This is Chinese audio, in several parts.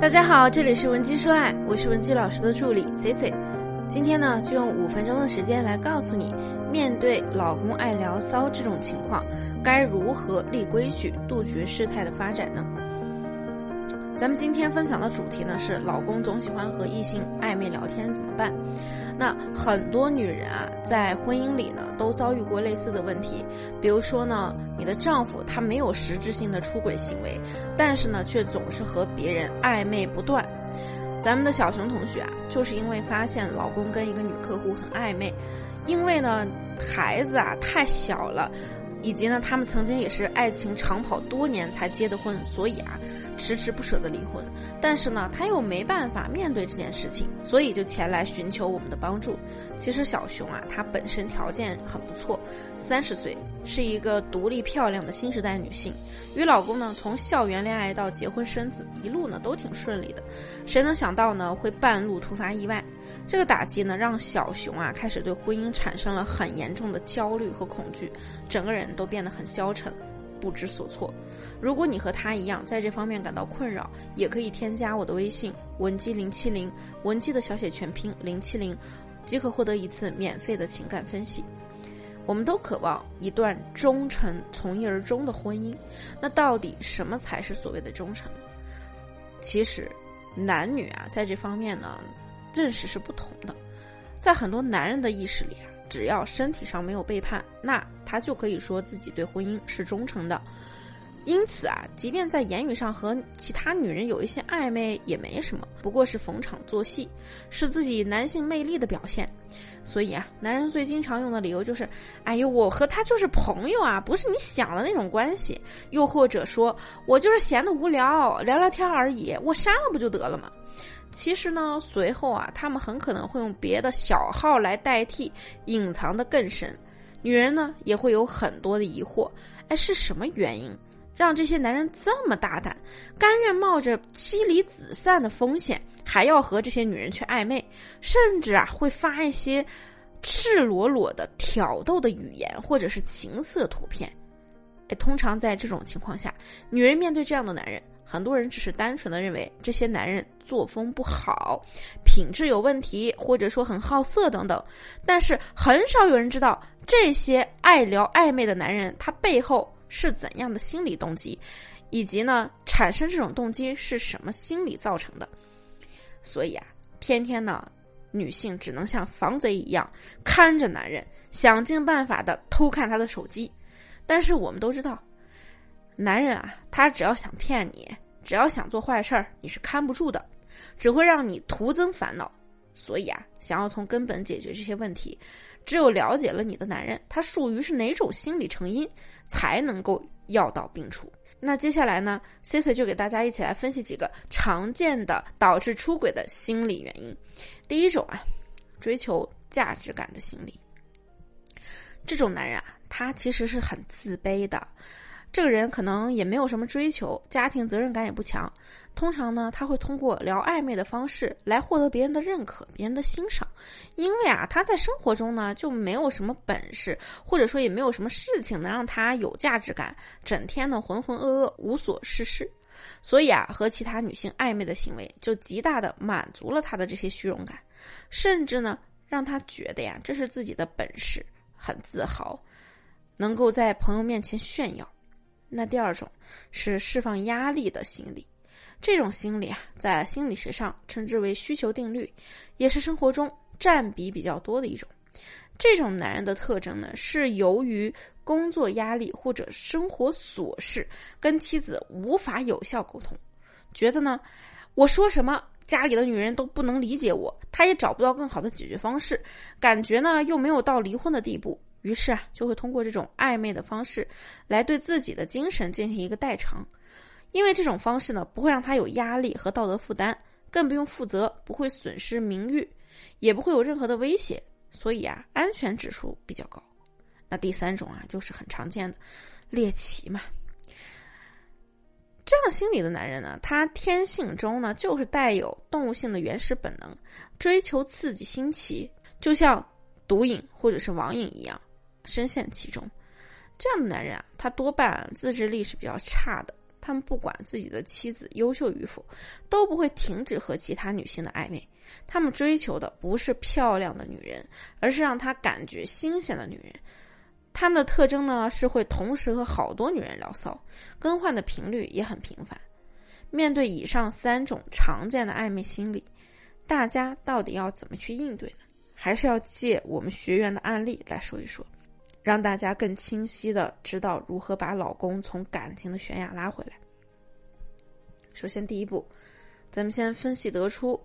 大家好，这里是文姬说爱，我是文姬老师的助理 C C。今天呢，就用五分钟的时间来告诉你，面对老公爱聊骚这种情况，该如何立规矩，杜绝事态的发展呢？咱们今天分享的主题呢是，老公总喜欢和异性暧昧聊天，怎么办？那很多女人啊，在婚姻里呢，都遭遇过类似的问题。比如说呢，你的丈夫他没有实质性的出轨行为，但是呢，却总是和别人暧昧不断。咱们的小熊同学啊，就是因为发现老公跟一个女客户很暧昧，因为呢，孩子啊太小了，以及呢，他们曾经也是爱情长跑多年才结的婚，所以啊。迟迟不舍得离婚，但是呢，他又没办法面对这件事情，所以就前来寻求我们的帮助。其实小熊啊，她本身条件很不错，三十岁，是一个独立漂亮的新时代女性，与老公呢从校园恋爱到结婚生子，一路呢都挺顺利的。谁能想到呢会半路突发意外？这个打击呢让小熊啊开始对婚姻产生了很严重的焦虑和恐惧，整个人都变得很消沉。不知所措。如果你和他一样在这方面感到困扰，也可以添加我的微信文姬零七零，文姬的小写全拼零七零，即可获得一次免费的情感分析。我们都渴望一段忠诚、从一而终的婚姻。那到底什么才是所谓的忠诚？其实，男女啊，在这方面呢，认识是不同的。在很多男人的意识里啊。只要身体上没有背叛，那他就可以说自己对婚姻是忠诚的。因此啊，即便在言语上和其他女人有一些暧昧也没什么，不过是逢场作戏，是自己男性魅力的表现。所以啊，男人最经常用的理由就是：“哎呦，我和他就是朋友啊，不是你想的那种关系。”又或者说：“我就是闲得无聊，聊聊天而已，我删了不就得了吗？”其实呢，随后啊，他们很可能会用别的小号来代替，隐藏的更深。女人呢，也会有很多的疑惑，哎，是什么原因让这些男人这么大胆，甘愿冒着妻离子散的风险，还要和这些女人去暧昧，甚至啊，会发一些赤裸裸的挑逗的语言，或者是情色图片。哎，通常在这种情况下，女人面对这样的男人。很多人只是单纯的认为这些男人作风不好，品质有问题，或者说很好色等等，但是很少有人知道这些爱聊暧昧的男人他背后是怎样的心理动机，以及呢产生这种动机是什么心理造成的。所以啊，天天呢，女性只能像防贼一样看着男人，想尽办法的偷看他的手机，但是我们都知道。男人啊，他只要想骗你，只要想做坏事儿，你是看不住的，只会让你徒增烦恼。所以啊，想要从根本解决这些问题，只有了解了你的男人他属于是哪种心理成因，才能够药到病除。那接下来呢，C C 就给大家一起来分析几个常见的导致出轨的心理原因。第一种啊，追求价值感的心理。这种男人啊，他其实是很自卑的。这个人可能也没有什么追求，家庭责任感也不强。通常呢，他会通过聊暧昧的方式来获得别人的认可、别人的欣赏。因为啊，他在生活中呢就没有什么本事，或者说也没有什么事情能让他有价值感，整天呢浑浑噩噩、无所事事。所以啊，和其他女性暧昧的行为就极大的满足了他的这些虚荣感，甚至呢让他觉得呀这是自己的本事，很自豪，能够在朋友面前炫耀。那第二种是释放压力的心理，这种心理啊，在心理学上称之为需求定律，也是生活中占比比较多的一种。这种男人的特征呢，是由于工作压力或者生活琐事，跟妻子无法有效沟通，觉得呢，我说什么家里的女人都不能理解我，他也找不到更好的解决方式，感觉呢又没有到离婚的地步。于是啊，就会通过这种暧昧的方式，来对自己的精神进行一个代偿，因为这种方式呢，不会让他有压力和道德负担，更不用负责，不会损失名誉，也不会有任何的威胁，所以啊，安全指数比较高。那第三种啊，就是很常见的猎奇嘛。这样心理的男人呢，他天性中呢，就是带有动物性的原始本能，追求刺激新奇，就像毒瘾或者是网瘾一样。深陷其中，这样的男人啊，他多半自制力是比较差的，他们不管自己的妻子优秀与否，都不会停止和其他女性的暧昧。他们追求的不是漂亮的女人，而是让他感觉新鲜的女人。他们的特征呢，是会同时和好多女人聊骚，更换的频率也很频繁。面对以上三种常见的暧昧心理，大家到底要怎么去应对呢？还是要借我们学员的案例来说一说，让大家更清晰的知道如何把老公从感情的悬崖拉回来。首先，第一步，咱们先分析得出，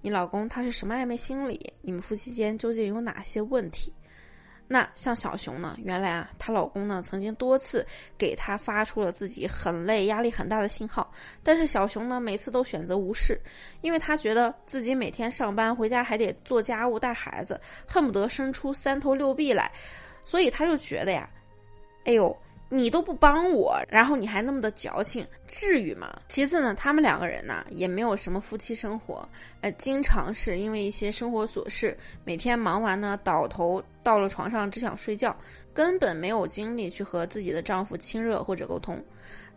你老公他是什么暧昧心理，你们夫妻间究竟有哪些问题。那像小熊呢？原来啊，她老公呢曾经多次给她发出了自己很累、压力很大的信号，但是小熊呢每次都选择无视，因为她觉得自己每天上班回家还得做家务、带孩子，恨不得伸出三头六臂来，所以她就觉得呀，哎呦。你都不帮我，然后你还那么的矫情，至于吗？其次呢，他们两个人呢也没有什么夫妻生活，呃，经常是因为一些生活琐事，每天忙完呢倒头到了床上只想睡觉，根本没有精力去和自己的丈夫亲热或者沟通。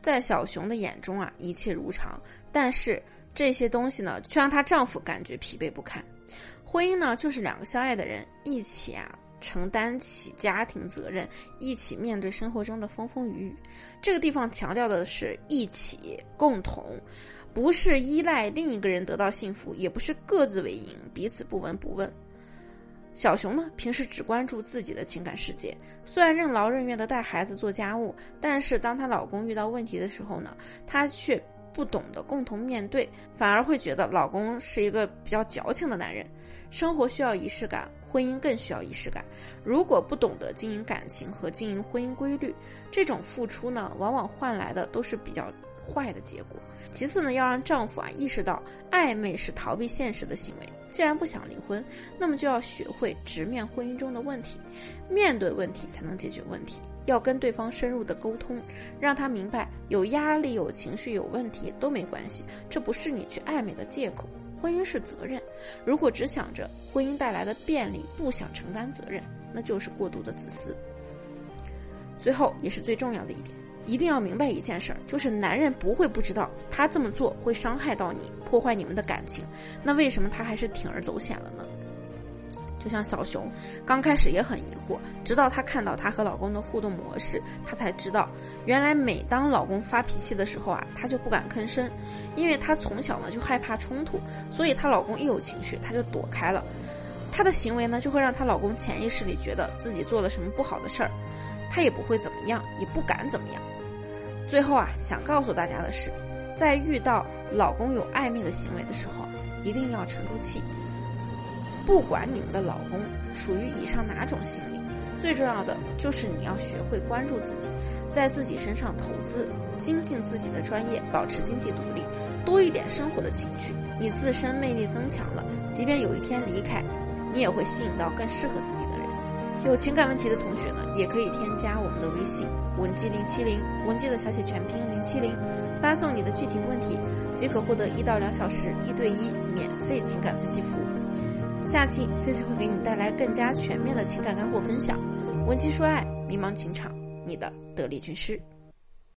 在小熊的眼中啊，一切如常，但是这些东西呢，却让她丈夫感觉疲惫不堪。婚姻呢，就是两个相爱的人一起啊。承担起家庭责任，一起面对生活中的风风雨雨。这个地方强调的是一起共同，不是依赖另一个人得到幸福，也不是各自为营，彼此不闻不问。小熊呢，平时只关注自己的情感世界，虽然任劳任怨的带孩子做家务，但是当她老公遇到问题的时候呢，她却不懂得共同面对，反而会觉得老公是一个比较矫情的男人。生活需要仪式感。婚姻更需要仪式感。如果不懂得经营感情和经营婚姻规律，这种付出呢，往往换来的都是比较坏的结果。其次呢，要让丈夫啊意识到暧昧是逃避现实的行为。既然不想离婚，那么就要学会直面婚姻中的问题，面对问题才能解决问题。要跟对方深入的沟通，让他明白有压力、有情绪、有问题都没关系，这不是你去暧昧的借口。婚姻是责任，如果只想着婚姻带来的便利，不想承担责任，那就是过度的自私。最后也是最重要的一点，一定要明白一件事儿，就是男人不会不知道他这么做会伤害到你，破坏你们的感情，那为什么他还是铤而走险了呢？就像小熊，刚开始也很疑惑，直到她看到她和老公的互动模式，她才知道，原来每当老公发脾气的时候啊，她就不敢吭声，因为她从小呢就害怕冲突，所以她老公一有情绪，她就躲开了。她的行为呢，就会让她老公潜意识里觉得自己做了什么不好的事儿，她也不会怎么样，也不敢怎么样。最后啊，想告诉大家的是，在遇到老公有暧昧的行为的时候，一定要沉住气。不管你们的老公属于以上哪种心理，最重要的就是你要学会关注自己，在自己身上投资，精进自己的专业，保持经济独立，多一点生活的情趣，你自身魅力增强了，即便有一天离开，你也会吸引到更适合自己的人。有情感问题的同学呢，也可以添加我们的微信文姬零七零，文姬的小写全拼零七零，发送你的具体问题，即可获得一到两小时一对一免费情感分析服务。下期 C C 会给你带来更加全面的情感干货分享，文姬说爱，迷茫情场，你的得力军师。